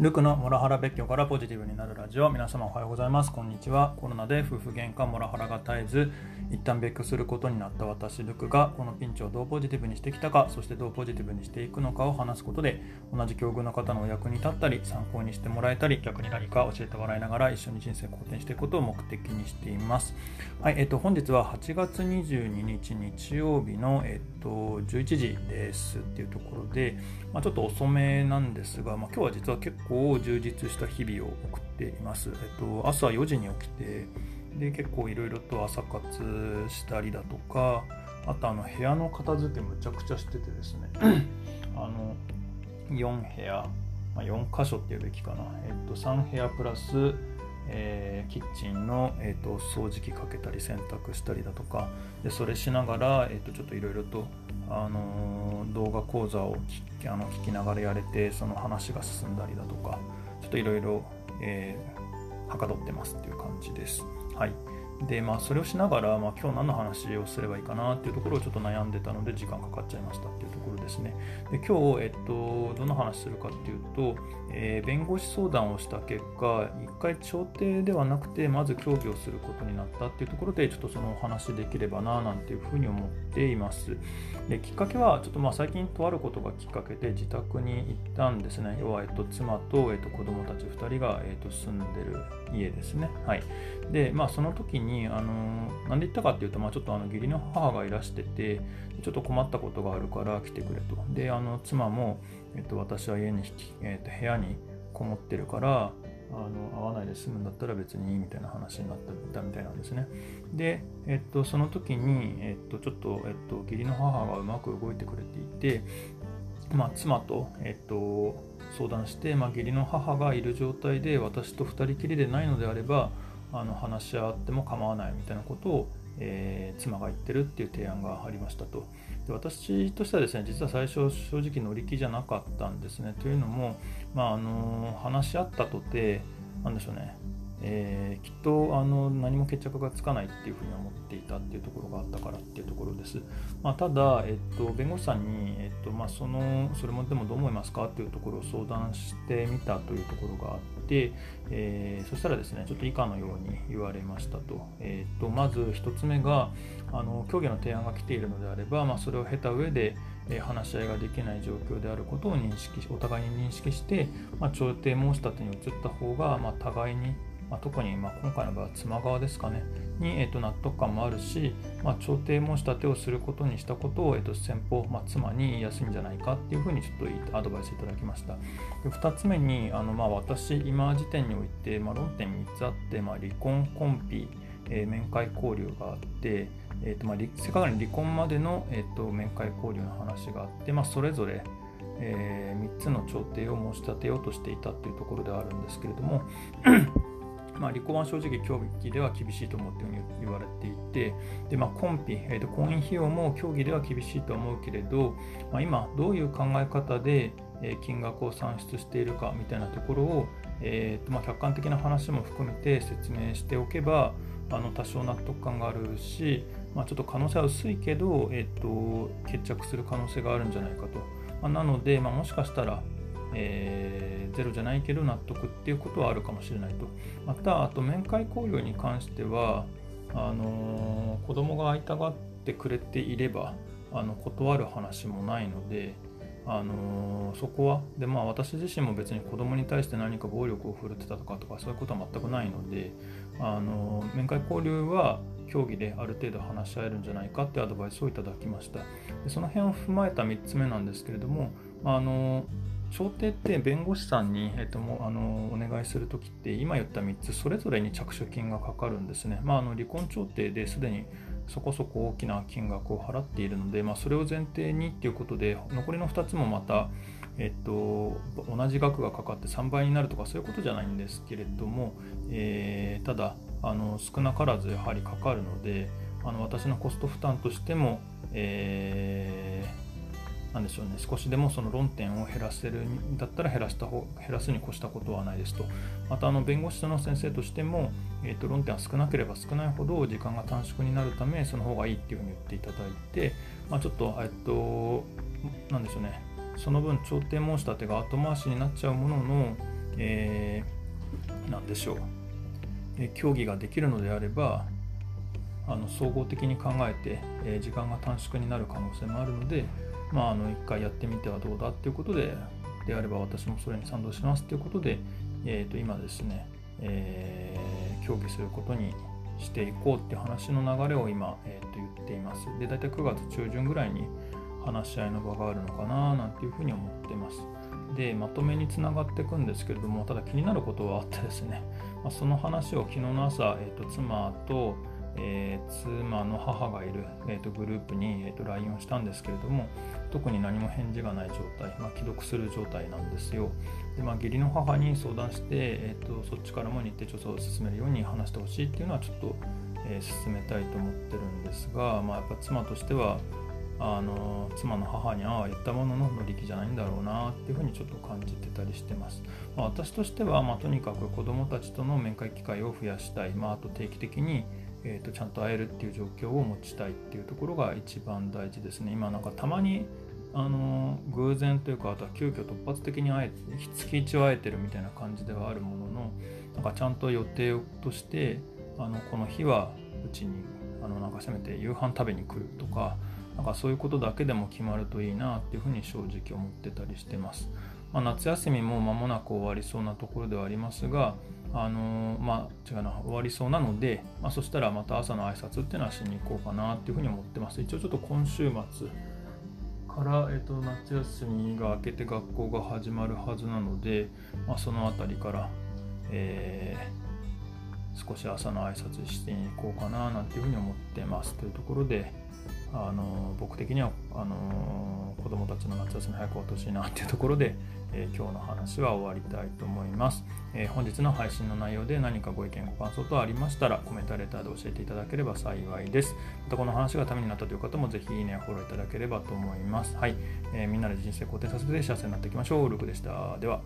ルクのモラハラ別居からポジティブになるラジオ。皆様おはようございます。こんにちは。コロナで夫婦喧嘩モラハラが絶えず。一旦別居することになった私ルクがこのピンチをどうポジティブにしてきたかそしてどうポジティブにしていくのかを話すことで同じ境遇の方のお役に立ったり参考にしてもらえたり逆に何か教えてもらいながら一緒に人生を好転していくことを目的にしていますはいえっと本日は8月22日日曜日のえっと11時ですっていうところで、まあ、ちょっと遅めなんですが、まあ、今日は実は結構充実した日々を送っています。えっと、朝4時に起きて、で結構いろいろと朝活したりだとか、あとあの部屋の片付けむちゃくちゃしててですね、あの4部屋、まあ、4箇所っていうべきかな、えっと、3部屋プラス、えー、キッチンの、えーと、掃除機かけたり洗濯したりだとか。でそれしながら、えーと、ちょっといろいろと、あのー、動画講座を聞あの聞きながらやれてその話が進んだりだとか。ちょっといろいろはかどってますっていう感じです。はいでまあ、それをしながら、まあ、今日何の話をすればいいかなっていうところをちょっと悩んでたので時間かかっちゃいましたっていうところですね。で今日、えっと、どの話するかっていうと、えー、弁護士相談をした結果、一回調停ではなくて、まず協議をすることになったっていうところで、ちょっとそのお話できればななんていうふうに思っています。できっかけは、ちょっとまあ最近とあることがきっかけで自宅に行ったんですね。要は、えっと、妻と、えっと、子供たち2人が、えっと、住んでる家ですね。はい。で、まあその時に、あのなんで行ったかっていうと、まあちょっとあの義理の母がいらしてて、ちょっと困ったことがあるから来てくれと。で、あの妻も、えっと、私は家に、えっと、部屋にこもってるからあの会わないで済むんだったら別にいいみたいな話になったみたいなんですね。で、えっと、その時に、えっと、ちょっと、えっと、義理の母がうまく動いてくれていて、まあ、妻と、えっと、相談して、まあ、義理の母がいる状態で私と2人きりでないのであればあの話し合っても構わないみたいなことをえー、妻が言ってるっていう提案がありましたと。で私としてはですね実は最初正直乗り気じゃなかったんですね。というのも、まあ、あの話し合ったとて何でしょうね。えー、きっとあの何も決着がつかないっていうふうに思っていたっていうところがあったからっていうところです。まあ、ただ、えっと、弁護士さんに、えっとまあ、そのそれもでもどう思いますかっていうところを相談してみたというところがあって、えー、そしたらですねちょっと以下のように言われましたと。えっとまず1つ目があの協議の提案が来ているのであれば、まあ、それを経た上で話し合いができない状況であることを認識お互いに認識して、まあ、調停申し立てに移った方が、まあ、互いにまあ、特にま今回の場合は妻側ですかね。に、えー、と納得感もあるし、まあ、調停申し立てをすることにしたことを、えー、と先方、まあ、妻に言いやすいんじゃないかっていうふうにちょっとアドバイスいただきました。で2つ目にあの、まあ、私今時点において、ま、論点3つあって、ま、離婚コンピ、えー、面会交流があってえーとまあ、せっかく離婚までの、えーと、面会交流の話があって、まあ、それぞれ、えー、3つの調停を申し立てようとしていたというところではあるんですけれどもまあ、離婚は正直協議では厳しいと思って言われていて、でまあ、コンピ、えー、と婚姻費用も協議では厳しいと思うけれど、まあ、今どういう考え方で金額を算出しているかみたいなところを、えーとまあ、客観的な話も含めて説明しておけばあの多少納得感があるし、まあ、ちょっと可能性は薄いけど、えーと、決着する可能性があるんじゃないかと。まあ、なので、まあ、もしかしたらえー、ゼロじゃないけど納得っていうことはあるかもしれないと。また、あと面会交流に関しては、あのー、子供が会いたがってくれていればあの断る話もないので、あのー、そこはで、まあ、私自身も別に子供に対して何か暴力を振るってたとかとかそういうことは全くないので、あのー、面会交流は協議である程度話し合えるんじゃないかってアドバイスをいただきましたでその辺を踏まえた3つ目なんですけれども、あのー調停って弁護士さんに、えっと、もあのお願いするときって今言った3つそれぞれに着手金がかかるんですね。まあ、あの離婚調停ですでにそこそこ大きな金額を払っているので、まあ、それを前提にっていうことで残りの2つもまた、えっと、同じ額がかかって3倍になるとかそういうことじゃないんですけれども、えー、ただあの少なからずやはりかかるのであの私のコスト負担としても、えーなんでしょうね、少しでもその論点を減らせるんだったら減らした方減らすに越したことはないですと。またあの弁護士の先生としても、えー、と論点は少なければ少ないほど時間が短縮になるため、その方がいいっていうふうに言っていただいて、まあ、ちょっと、えっと、なんでしょうね、その分調停申し立てが後回しになっちゃうものの、えー、なんでしょう、え競技ができるのであればあの総合的に考えて、え時間が短縮になる可能性もあるので、まあ、あの1回やってみてはどうだっていうことでであれば私もそれに賛同しますということで、えー、と今ですね、えー、協議することにしていこうってう話の流れを今、えー、と言っています。で、大体9月中旬ぐらいに話し合いの場があるのかななんていうふうに思ってます。で、まとめにつながっていくんですけれども、ただ気になることはあってですね、まあ、その話を昨日の朝、えー、と妻と、えー、妻の母がいる、えー、とグループに、えー、と LINE をしたんですけれども特に何も返事がない状態、まあ、既読する状態なんですよ。で、まあ、義理の母に相談して、えー、とそっちからも日程調査を進めるように話してほしいっていうのはちょっと、えー、進めたいと思ってるんですが、まあ、やっぱ妻としてはあの妻の母にああ言ったものの乗り気じゃないんだろうなっていうふうにちょっと感じてたりしてます、まあ、私としては、まあ、とにかく子どもたちとの面会機会を増やしたい、まあ、あと定期的にえーと、ちゃんと会えるっていう状況を持ちたいっていうところが一番大事ですね。今なんかたまにあの偶然というかあとは急遽突発的に会え月一を会えてるみたいな感じではあるもののなんかちゃんと予定としてあのこの日はうちにあのなんかせめて夕飯食べに来るとかなんかそういうことだけでも決まるといいなっていうふうに正直思ってたりしてます。まあ、夏休みも間もなく終わりそうなところではありますがあのまあ違うな終わりそうなので、まあ、そしたらまた朝の挨拶っていうのはしに行こうかなっていうふうに思ってます。一応ちょっと今週末から、えっと、夏休みが明けて学校が始まるはずなので、まあ、その辺りから、えー、少し朝の挨拶していこうかななんていうふうに思ってます。というところであの僕的にはあの子供たちの夏休み早く終わってほしいなっていうところで、えー、今日の話は終わりたいと思います、えー、本日の配信の内容で何かご意見ご感想等ありましたらコメントレターで教えていただければ幸いです。またこの話がためになったという方もぜひいいねやフォローいただければと思います。はい、えー、みんなで人生肯定させて幸せになっていきましょう。ルクでした。では。